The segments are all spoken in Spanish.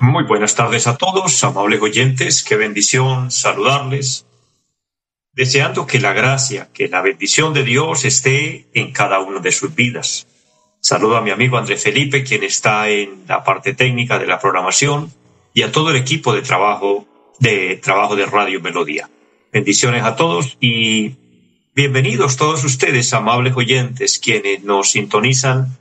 Muy buenas tardes a todos, amables oyentes, qué bendición saludarles, deseando que la gracia, que la bendición de Dios esté en cada una de sus vidas. Saludo a mi amigo André Felipe, quien está en la parte técnica de la programación, y a todo el equipo de trabajo de trabajo de Radio Melodía. Bendiciones a todos y bienvenidos todos ustedes, amables oyentes, quienes nos sintonizan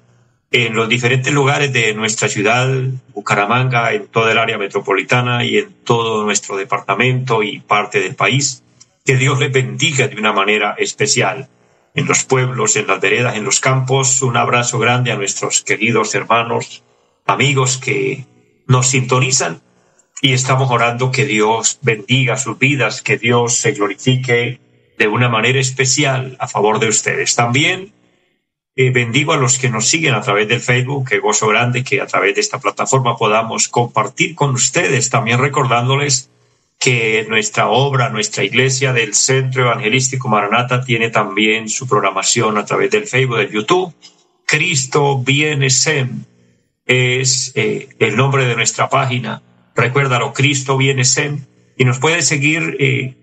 en los diferentes lugares de nuestra ciudad, Bucaramanga, en toda el área metropolitana y en todo nuestro departamento y parte del país. Que Dios les bendiga de una manera especial. En los pueblos, en las veredas, en los campos, un abrazo grande a nuestros queridos hermanos, amigos que nos sintonizan y estamos orando que Dios bendiga sus vidas, que Dios se glorifique de una manera especial a favor de ustedes. También eh, bendigo a los que nos siguen a través del Facebook, que gozo grande que a través de esta plataforma podamos compartir con ustedes, también recordándoles que nuestra obra, nuestra iglesia del Centro Evangelístico Maranata tiene también su programación a través del Facebook, del YouTube. Cristo viene Sem es eh, el nombre de nuestra página. Recuérdalo, Cristo viene Sem y nos puede seguir eh,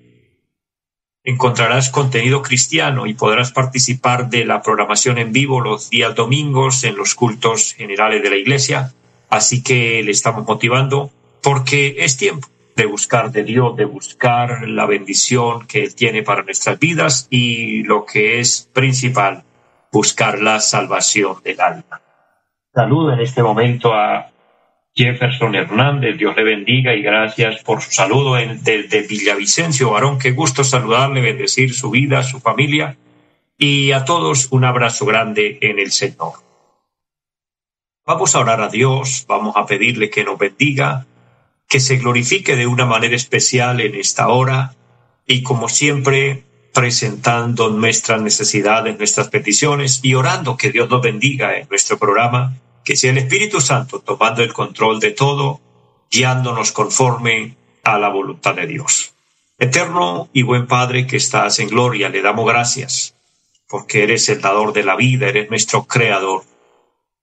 encontrarás contenido cristiano y podrás participar de la programación en vivo los días domingos en los cultos generales de la iglesia. Así que le estamos motivando porque es tiempo de buscar de Dios, de buscar la bendición que Él tiene para nuestras vidas y lo que es principal, buscar la salvación del alma. Saludo en este momento a Jefferson Hernández, Dios le bendiga y gracias por su saludo desde Villavicencio, varón, qué gusto saludarle, bendecir su vida, su familia y a todos un abrazo grande en el Señor. Vamos a orar a Dios, vamos a pedirle que nos bendiga, que se glorifique de una manera especial en esta hora y como siempre presentando nuestras necesidades, nuestras peticiones y orando que Dios nos bendiga en nuestro programa que sea el Espíritu Santo tomando el control de todo, guiándonos conforme a la voluntad de Dios. Eterno y buen Padre que estás en gloria, le damos gracias, porque eres el dador de la vida, eres nuestro creador.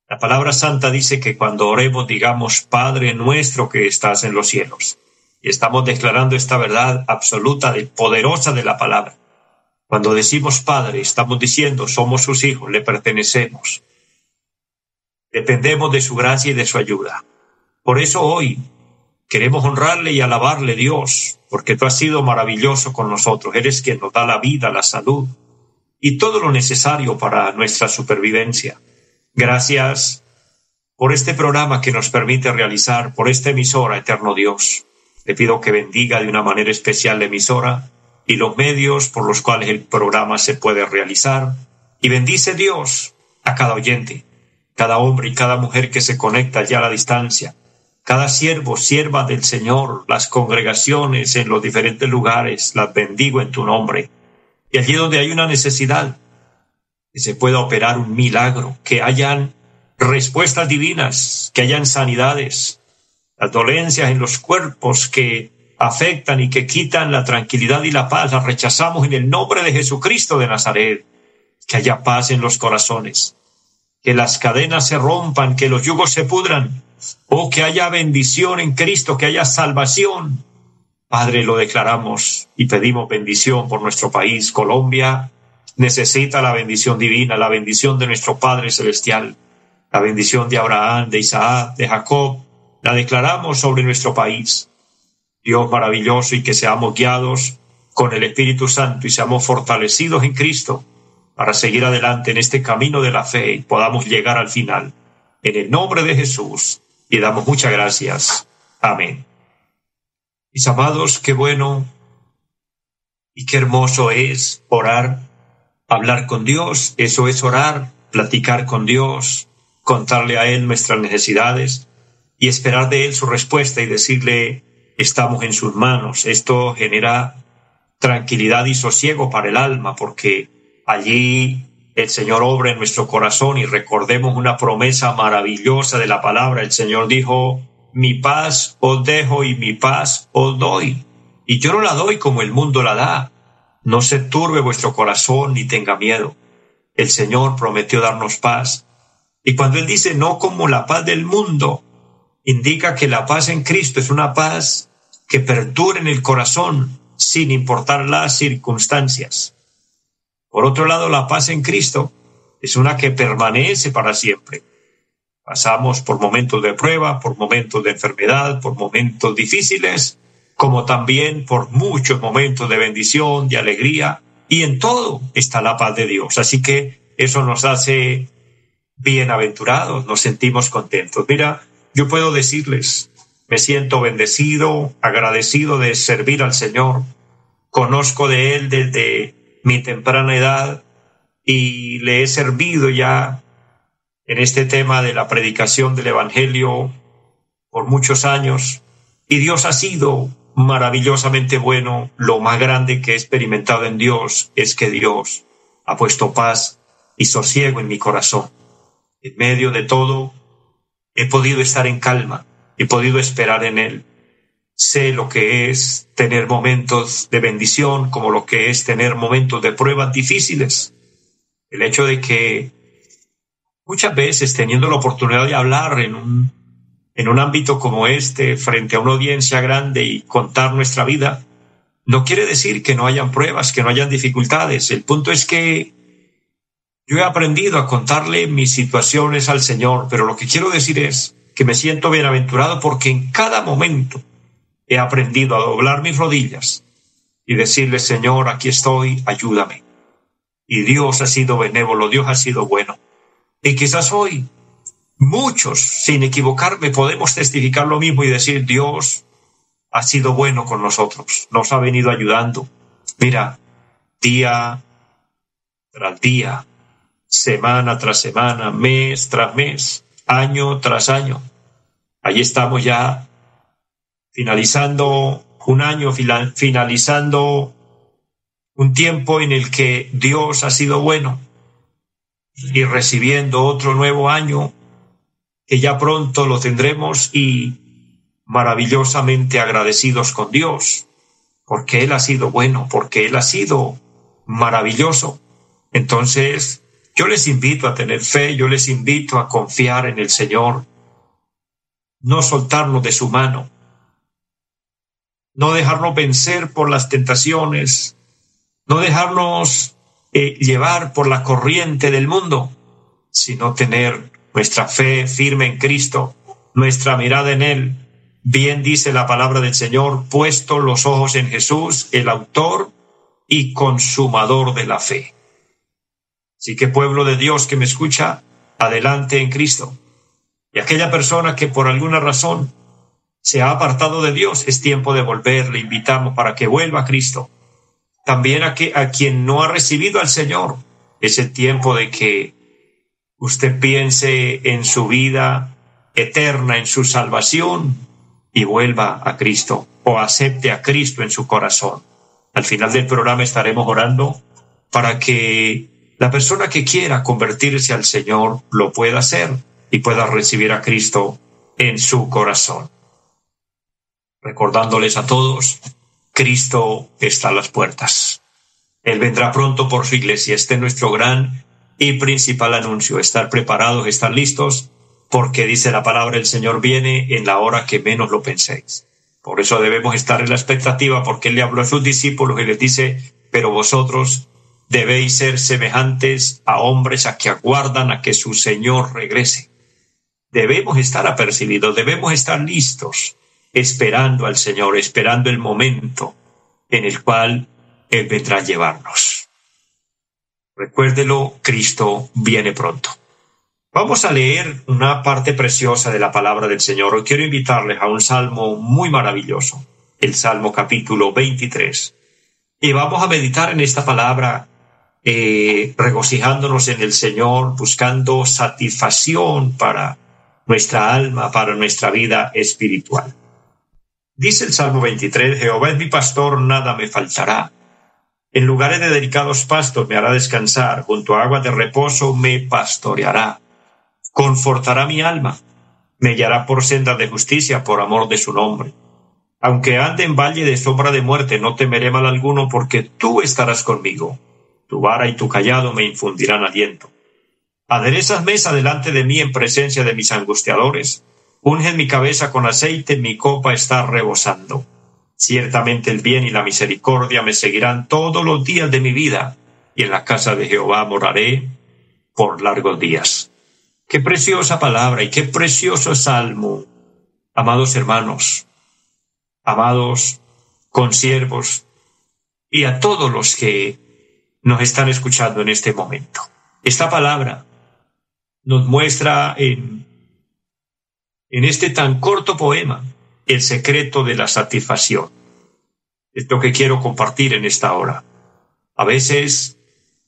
La palabra santa dice que cuando oremos digamos, Padre nuestro que estás en los cielos. Y estamos declarando esta verdad absoluta y poderosa de la palabra. Cuando decimos Padre, estamos diciendo, somos sus hijos, le pertenecemos. Dependemos de su gracia y de su ayuda. Por eso hoy queremos honrarle y alabarle Dios, porque tú has sido maravilloso con nosotros. Eres quien nos da la vida, la salud y todo lo necesario para nuestra supervivencia. Gracias por este programa que nos permite realizar, por esta emisora, Eterno Dios. Le pido que bendiga de una manera especial la emisora y los medios por los cuales el programa se puede realizar. Y bendice Dios a cada oyente cada hombre y cada mujer que se conecta ya a la distancia, cada siervo, sierva del Señor, las congregaciones en los diferentes lugares, las bendigo en tu nombre. Y allí donde hay una necesidad, que se pueda operar un milagro, que hayan respuestas divinas, que hayan sanidades, las dolencias en los cuerpos que afectan y que quitan la tranquilidad y la paz, las rechazamos en el nombre de Jesucristo de Nazaret, que haya paz en los corazones que las cadenas se rompan, que los yugos se pudran, o que haya bendición en Cristo, que haya salvación. Padre, lo declaramos y pedimos bendición por nuestro país. Colombia necesita la bendición divina, la bendición de nuestro Padre Celestial, la bendición de Abraham, de Isaac, de Jacob. La declaramos sobre nuestro país. Dios maravilloso y que seamos guiados con el Espíritu Santo y seamos fortalecidos en Cristo para seguir adelante en este camino de la fe y podamos llegar al final. En el nombre de Jesús, y damos muchas gracias. Amén. Mis amados, qué bueno y qué hermoso es orar, hablar con Dios, eso es orar, platicar con Dios, contarle a Él nuestras necesidades, y esperar de Él su respuesta y decirle, estamos en sus manos. Esto genera tranquilidad y sosiego para el alma, porque allí el Señor obra en nuestro corazón y recordemos una promesa maravillosa de la palabra. El Señor dijo, mi paz os dejo y mi paz os doy. Y yo no la doy como el mundo la da. No se turbe vuestro corazón ni tenga miedo. El Señor prometió darnos paz. Y cuando Él dice no como la paz del mundo, indica que la paz en Cristo es una paz que perdura en el corazón sin importar las circunstancias. Por otro lado, la paz en Cristo es una que permanece para siempre. Pasamos por momentos de prueba, por momentos de enfermedad, por momentos difíciles, como también por muchos momentos de bendición, de alegría, y en todo está la paz de Dios. Así que eso nos hace bienaventurados, nos sentimos contentos. Mira, yo puedo decirles, me siento bendecido, agradecido de servir al Señor. Conozco de Él desde mi temprana edad y le he servido ya en este tema de la predicación del Evangelio por muchos años. Y Dios ha sido maravillosamente bueno. Lo más grande que he experimentado en Dios es que Dios ha puesto paz y sosiego en mi corazón. En medio de todo, he podido estar en calma, he podido esperar en Él. Sé lo que es tener momentos de bendición, como lo que es tener momentos de pruebas difíciles. El hecho de que muchas veces teniendo la oportunidad de hablar en un, en un ámbito como este, frente a una audiencia grande y contar nuestra vida, no quiere decir que no hayan pruebas, que no hayan dificultades. El punto es que yo he aprendido a contarle mis situaciones al Señor, pero lo que quiero decir es que me siento bienaventurado porque en cada momento he aprendido a doblar mis rodillas y decirle, Señor, aquí estoy, ayúdame. Y Dios ha sido benévolo, Dios ha sido bueno. Y quizás hoy muchos, sin equivocarme, podemos testificar lo mismo y decir, Dios ha sido bueno con nosotros, nos ha venido ayudando. Mira, día tras día, semana tras semana, mes tras mes, año tras año. Allí estamos ya finalizando un año, finalizando un tiempo en el que Dios ha sido bueno y recibiendo otro nuevo año que ya pronto lo tendremos y maravillosamente agradecidos con Dios, porque Él ha sido bueno, porque Él ha sido maravilloso. Entonces, yo les invito a tener fe, yo les invito a confiar en el Señor, no soltarnos de su mano, no dejarnos vencer por las tentaciones, no dejarnos eh, llevar por la corriente del mundo, sino tener nuestra fe firme en Cristo, nuestra mirada en Él. Bien dice la palabra del Señor, puesto los ojos en Jesús, el autor y consumador de la fe. Así que pueblo de Dios que me escucha, adelante en Cristo. Y aquella persona que por alguna razón se ha apartado de Dios, es tiempo de volver, le invitamos para que vuelva a Cristo. También a, que, a quien no ha recibido al Señor, es el tiempo de que usted piense en su vida eterna, en su salvación, y vuelva a Cristo o acepte a Cristo en su corazón. Al final del programa estaremos orando para que la persona que quiera convertirse al Señor lo pueda hacer y pueda recibir a Cristo en su corazón. Recordándoles a todos, Cristo está a las puertas. Él vendrá pronto por su iglesia. Este es nuestro gran y principal anuncio. Estar preparados, estar listos, porque dice la palabra, el Señor viene en la hora que menos lo penséis. Por eso debemos estar en la expectativa, porque Él le habló a sus discípulos y les dice, pero vosotros debéis ser semejantes a hombres a que aguardan a que su Señor regrese. Debemos estar apercibidos, debemos estar listos, esperando al Señor, esperando el momento en el cual Él vendrá a llevarnos. Recuérdelo, Cristo viene pronto. Vamos a leer una parte preciosa de la palabra del Señor. Hoy quiero invitarles a un salmo muy maravilloso, el Salmo capítulo 23. Y vamos a meditar en esta palabra eh, regocijándonos en el Señor, buscando satisfacción para nuestra alma, para nuestra vida espiritual. Dice el Salmo 23, Jehová es mi pastor, nada me faltará. En lugares de delicados pastos me hará descansar, junto a aguas de reposo me pastoreará. Confortará mi alma, me guiará por sendas de justicia por amor de su nombre. Aunque ande en valle de sombra de muerte, no temeré mal alguno, porque tú estarás conmigo. Tu vara y tu callado me infundirán aliento. Aderezas mesa delante de mí en presencia de mis angustiadores. Unge mi cabeza con aceite, mi copa está rebosando. Ciertamente el bien y la misericordia me seguirán todos los días de mi vida, y en la casa de Jehová moraré por largos días. Qué preciosa palabra y qué precioso salmo. Amados hermanos, amados consiervos, y a todos los que nos están escuchando en este momento. Esta palabra nos muestra en, en este tan corto poema el secreto de la satisfacción. Es lo que quiero compartir en esta hora. A veces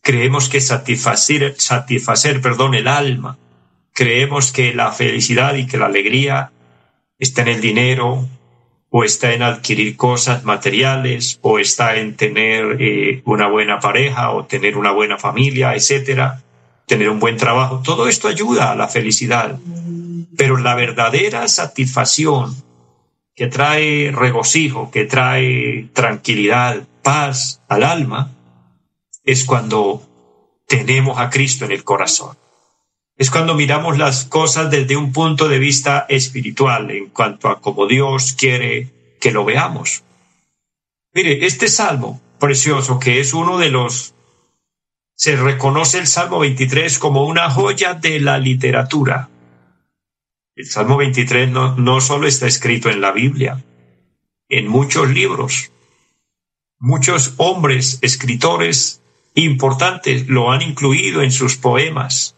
creemos que satisfacer, satisfacer perdón, el alma, creemos que la felicidad y que la alegría está en el dinero, o está en adquirir cosas materiales, o está en tener eh, una buena pareja, o tener una buena familia, etcétera tener un buen trabajo, todo esto ayuda a la felicidad. Pero la verdadera satisfacción que trae regocijo, que trae tranquilidad, paz al alma, es cuando tenemos a Cristo en el corazón. Es cuando miramos las cosas desde un punto de vista espiritual, en cuanto a cómo Dios quiere que lo veamos. Mire, este salmo precioso, que es uno de los se reconoce el Salmo 23 como una joya de la literatura. El Salmo 23 no, no solo está escrito en la Biblia, en muchos libros. Muchos hombres, escritores importantes lo han incluido en sus poemas.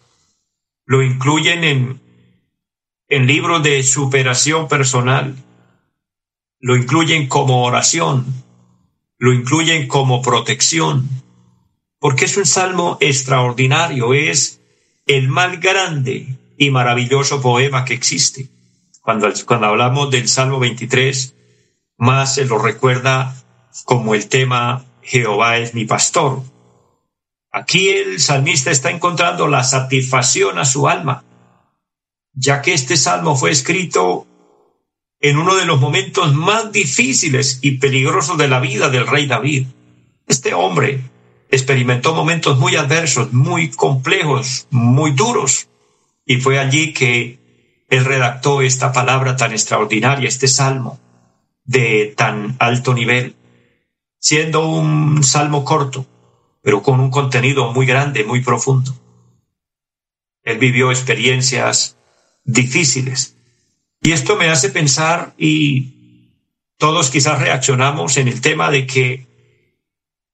Lo incluyen en, en libros de superación personal. Lo incluyen como oración. Lo incluyen como protección porque es un salmo extraordinario, es el más grande y maravilloso poema que existe. Cuando, cuando hablamos del Salmo 23, más se lo recuerda como el tema Jehová es mi pastor. Aquí el salmista está encontrando la satisfacción a su alma, ya que este salmo fue escrito en uno de los momentos más difíciles y peligrosos de la vida del rey David. Este hombre, experimentó momentos muy adversos, muy complejos, muy duros, y fue allí que él redactó esta palabra tan extraordinaria, este salmo de tan alto nivel, siendo un salmo corto, pero con un contenido muy grande, muy profundo. Él vivió experiencias difíciles. Y esto me hace pensar, y todos quizás reaccionamos en el tema de que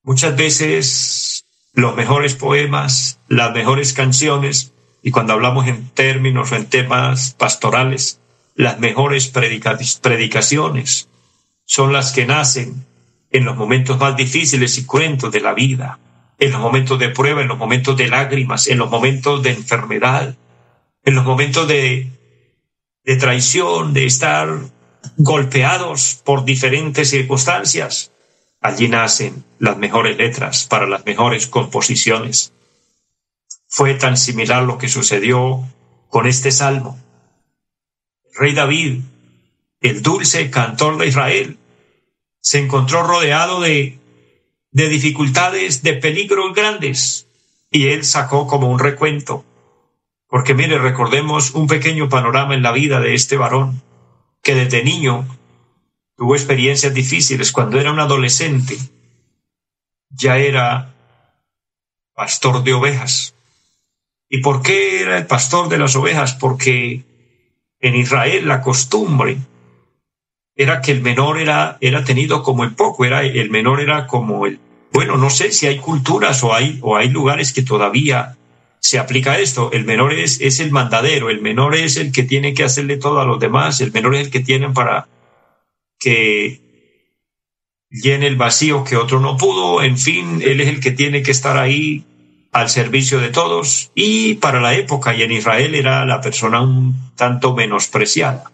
Muchas veces los mejores poemas, las mejores canciones, y cuando hablamos en términos o en temas pastorales, las mejores predicaciones son las que nacen en los momentos más difíciles y cruentos de la vida, en los momentos de prueba, en los momentos de lágrimas, en los momentos de enfermedad, en los momentos de, de traición, de estar golpeados por diferentes circunstancias. Allí nacen las mejores letras para las mejores composiciones. Fue tan similar lo que sucedió con este salmo. El rey David, el dulce cantor de Israel, se encontró rodeado de, de dificultades, de peligros grandes, y él sacó como un recuento. Porque mire, recordemos un pequeño panorama en la vida de este varón, que desde niño tuvo experiencias difíciles. Cuando era un adolescente, ya era pastor de ovejas. ¿Y por qué era el pastor de las ovejas? Porque en Israel la costumbre era que el menor era, era tenido como el poco, era, el menor era como el, bueno, no sé si hay culturas o hay, o hay lugares que todavía se aplica esto. El menor es, es el mandadero, el menor es el que tiene que hacerle todo a los demás, el menor es el que tienen para, que llene el vacío que otro no pudo, en fin, él es el que tiene que estar ahí al servicio de todos y para la época y en Israel era la persona un tanto menospreciada.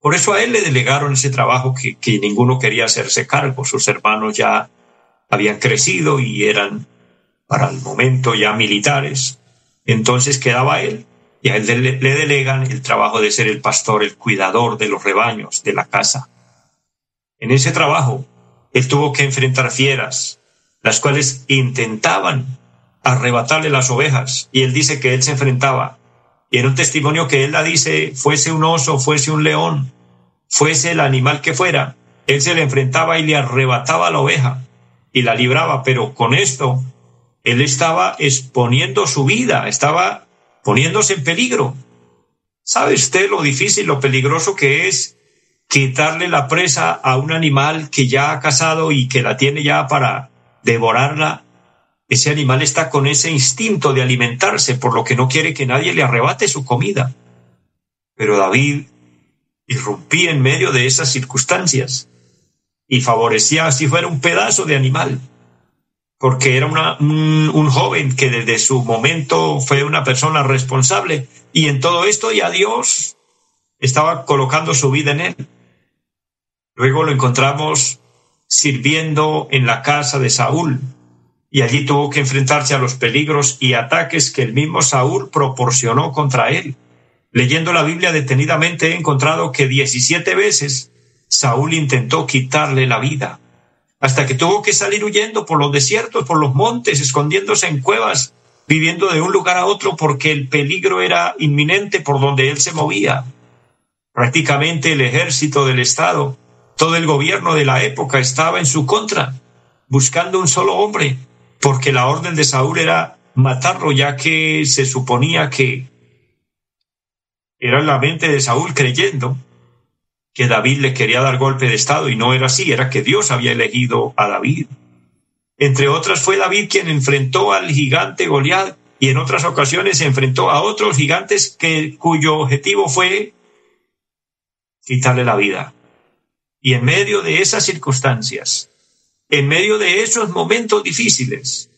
Por eso a él le delegaron ese trabajo que, que ninguno quería hacerse cargo. Sus hermanos ya habían crecido y eran para el momento ya militares. Entonces quedaba él y a él le, le delegan el trabajo de ser el pastor, el cuidador de los rebaños de la casa. En ese trabajo, él tuvo que enfrentar fieras, las cuales intentaban arrebatarle las ovejas, y él dice que él se enfrentaba. Y en un testimonio que él la dice, fuese un oso, fuese un león, fuese el animal que fuera, él se le enfrentaba y le arrebataba la oveja y la libraba, pero con esto él estaba exponiendo su vida, estaba poniéndose en peligro. ¿Sabe usted lo difícil, lo peligroso que es quitarle la presa a un animal que ya ha cazado y que la tiene ya para devorarla? Ese animal está con ese instinto de alimentarse, por lo que no quiere que nadie le arrebate su comida. Pero David irrumpía en medio de esas circunstancias y favorecía si fuera un pedazo de animal porque era un, joven que desde su momento fue una persona responsable y en todo esto ya Dios estaba colocando su vida en él. Luego lo encontramos sirviendo en la casa de Saúl y allí tuvo que enfrentarse a los peligros y ataques que el mismo Saúl proporcionó contra él. Leyendo la Biblia detenidamente he encontrado que 17 veces Saúl intentó quitarle la vida hasta que tuvo que salir huyendo por los desiertos, por los montes, escondiéndose en cuevas, viviendo de un lugar a otro porque el peligro era inminente por donde él se movía. Prácticamente el ejército del Estado, todo el gobierno de la época estaba en su contra, buscando un solo hombre, porque la orden de Saúl era matarlo, ya que se suponía que era la mente de Saúl creyendo que David le quería dar golpe de Estado y no era así, era que Dios había elegido a David. Entre otras fue David quien enfrentó al gigante Goliat y en otras ocasiones se enfrentó a otros gigantes que, cuyo objetivo fue quitarle la vida. Y en medio de esas circunstancias, en medio de esos momentos difíciles,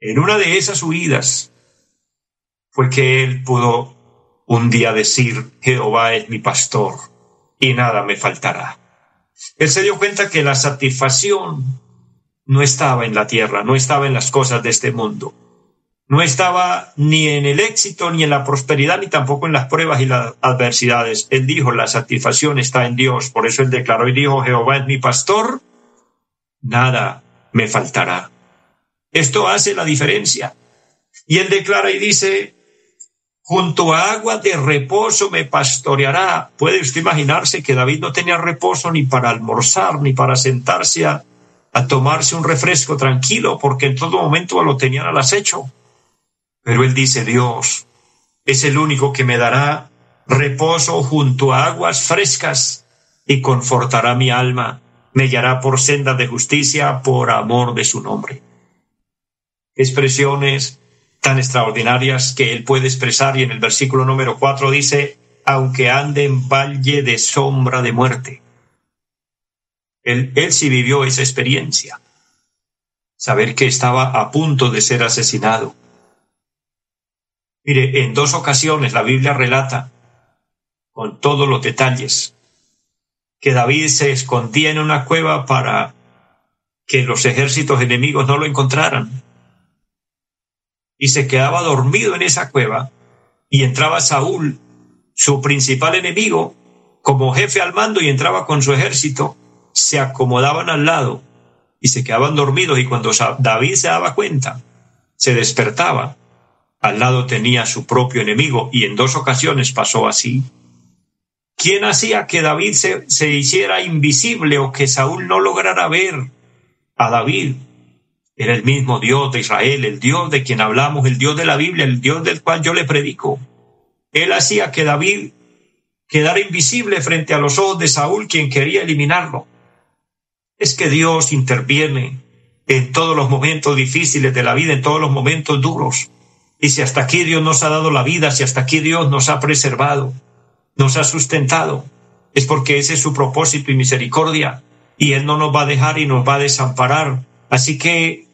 en una de esas huidas, fue que él pudo un día decir, Jehová es mi pastor y nada me faltará. Él se dio cuenta que la satisfacción no estaba en la tierra, no estaba en las cosas de este mundo, no estaba ni en el éxito, ni en la prosperidad, ni tampoco en las pruebas y las adversidades. Él dijo, la satisfacción está en Dios. Por eso él declaró y dijo, Jehová es mi pastor, nada me faltará. Esto hace la diferencia. Y él declara y dice, junto a agua de reposo me pastoreará. Puede usted imaginarse que David no tenía reposo ni para almorzar, ni para sentarse a, tomarse un refresco tranquilo, porque en todo momento lo tenían al acecho. Pero él dice, Dios es el único que me dará reposo junto a aguas frescas y confortará mi alma, me guiará por sendas de justicia por amor de su nombre. Expresiones tan extraordinarias que él puede expresar y en el versículo número cuatro dice, aunque ande en valle de sombra de muerte. Él sí vivió esa experiencia. Saber que estaba a punto de ser asesinado. Mire, en dos ocasiones la Biblia relata, con todos los detalles, que David se escondía en una cueva para que los ejércitos enemigos no lo encontraran y se quedaba dormido en esa cueva y entraba Saúl, su principal enemigo, como jefe al mando y entraba con su ejército, se acomodaban al lado y se quedaban dormidos y cuando David se daba cuenta, se despertaba. Al lado tenía su propio enemigo y en dos ocasiones pasó así. ¿Quién hacía que David se, se hiciera invisible o que Saúl no lograra ver a David? Era el mismo Dios de Israel, el Dios de quien hablamos, el Dios de la Biblia, el Dios del cual yo le predico. Él hacía que David quedara invisible frente a los ojos de Saúl, quien quería eliminarlo. Es que Dios interviene en todos los momentos difíciles de la vida, en todos los momentos duros. Y si hasta aquí Dios nos ha dado la vida, si hasta aquí Dios nos ha preservado, nos ha sustentado, es porque ese es su propósito y misericordia, y Él no nos va a dejar y nos va a desamparar. Así que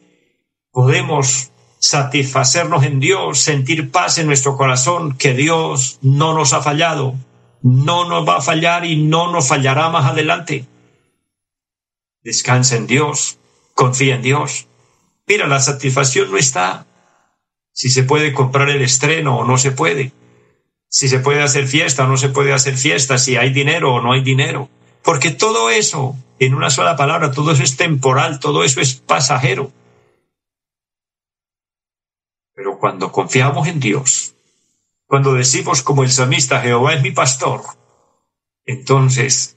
podemos satisfacernos en Dios, sentir paz en nuestro corazón, que Dios no nos ha fallado, no nos va a fallar y no nos fallará más adelante. Descansa en Dios, confía en Dios. Mira, la satisfacción no está si se puede comprar el estreno o no se puede, si se puede hacer fiesta o no se puede hacer fiesta, si hay dinero o no hay dinero, porque todo eso, en una sola palabra, todo eso es temporal, todo eso es pasajero. Pero cuando confiamos en Dios, cuando decimos como el salmista, Jehová es mi pastor, entonces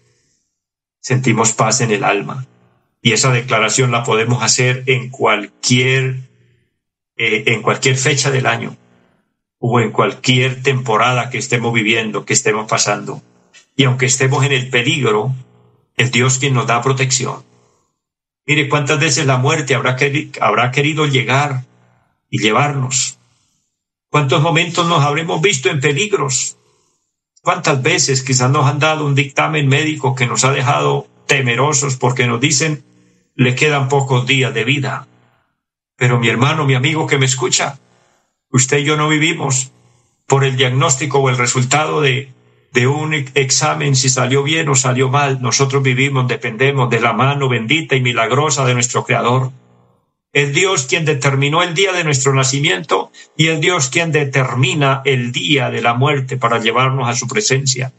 sentimos paz en el alma. Y esa declaración la podemos hacer en cualquier, eh, en cualquier fecha del año o en cualquier temporada que estemos viviendo, que estemos pasando. Y aunque estemos en el peligro, el Dios quien nos da protección. Mire cuántas veces la muerte habrá, habrá querido llegar y llevarnos. ¿Cuántos momentos nos habremos visto en peligros? ¿Cuántas veces quizás nos han dado un dictamen médico que nos ha dejado temerosos porque nos dicen le quedan pocos días de vida? Pero mi hermano, mi amigo que me escucha, usted y yo no vivimos por el diagnóstico o el resultado de, de un examen si salió bien o salió mal. Nosotros vivimos, dependemos de la mano bendita y milagrosa de nuestro Creador el Dios quien determinó el día de nuestro nacimiento y el Dios quien determina el día de la muerte para llevarnos a su presencia.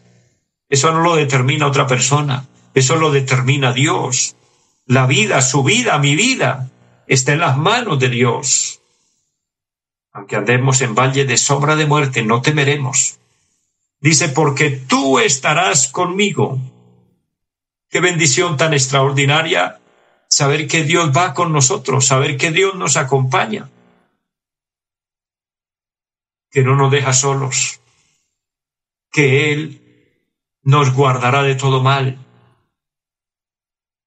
Eso no lo determina otra persona, eso lo determina Dios. La vida, su vida, mi vida, está en las manos de Dios. Aunque andemos en valle de sombra de muerte, no temeremos. Dice, porque tú estarás conmigo. Qué bendición tan extraordinaria saber que Dios va con nosotros, saber que Dios nos acompaña, que no nos deja solos, que Él nos guardará de todo mal.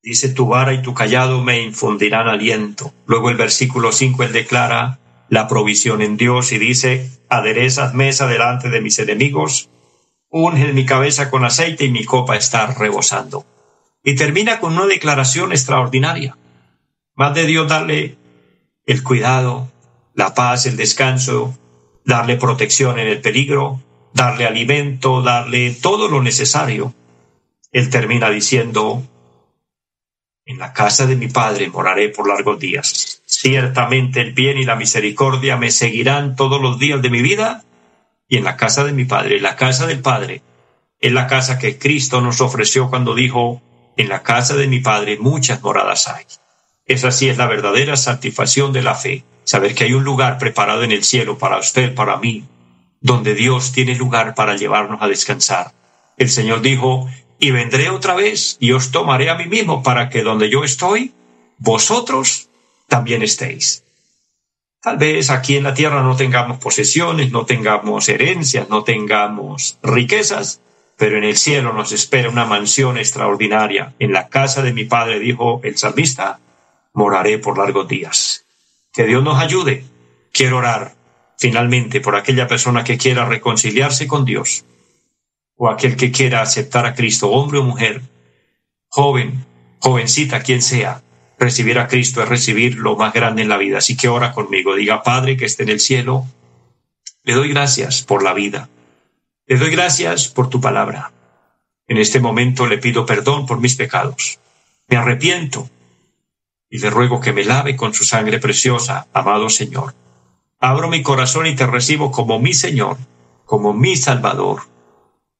Dice, tu vara y tu callado me infundirán aliento. Luego el versículo 5, él declara la provisión en Dios y dice, aderezas mesa delante de mis enemigos, unge mi cabeza con aceite y mi copa está rebosando. Y termina con una declaración extraordinaria. Más de Dios darle el cuidado, la paz, el descanso, darle protección en el peligro, darle alimento, darle todo lo necesario. Él termina diciendo, en la casa de mi Padre moraré por largos días. Ciertamente el bien y la misericordia me seguirán todos los días de mi vida y en la casa de mi Padre, la casa del Padre, es la casa que Cristo nos ofreció cuando dijo, en la casa de mi Padre muchas moradas hay. Esa sí es la verdadera satisfacción de la fe, saber que hay un lugar preparado en el cielo para usted, para mí, donde Dios tiene lugar para llevarnos a descansar. El Señor dijo, y vendré otra vez y os tomaré a mí mismo para que donde yo estoy, vosotros también estéis. Tal vez aquí en la tierra no tengamos posesiones, no tengamos herencias, no tengamos riquezas, pero en el cielo nos espera una mansión extraordinaria. En la casa de mi Padre, dijo el salmista, moraré por largos días. Que Dios nos ayude. Quiero orar finalmente por aquella persona que quiera reconciliarse con Dios o aquel que quiera aceptar a Cristo, hombre o mujer, joven, jovencita, quien sea. Recibir a Cristo es recibir lo más grande en la vida. Así que ora conmigo. Diga, Padre que esté en el cielo, le doy gracias por la vida le doy gracias por tu palabra. En este momento le pido perdón por mis pecados. Me arrepiento y le ruego que me lave con su sangre preciosa, amado Señor. Abro mi corazón y te recibo como mi Señor, como mi Salvador.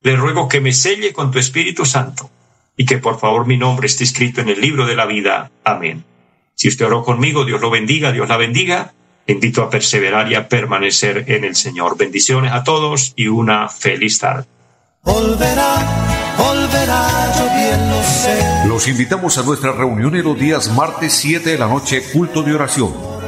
Le ruego que me selle con tu Espíritu Santo y que por favor mi nombre esté escrito en el libro de la vida. Amén. Si usted oró conmigo, Dios lo bendiga, Dios la bendiga invito a perseverar y a permanecer en el Señor. Bendiciones a todos y una feliz tarde. Los invitamos a nuestra reunión en los días martes 7 de la noche, culto de oración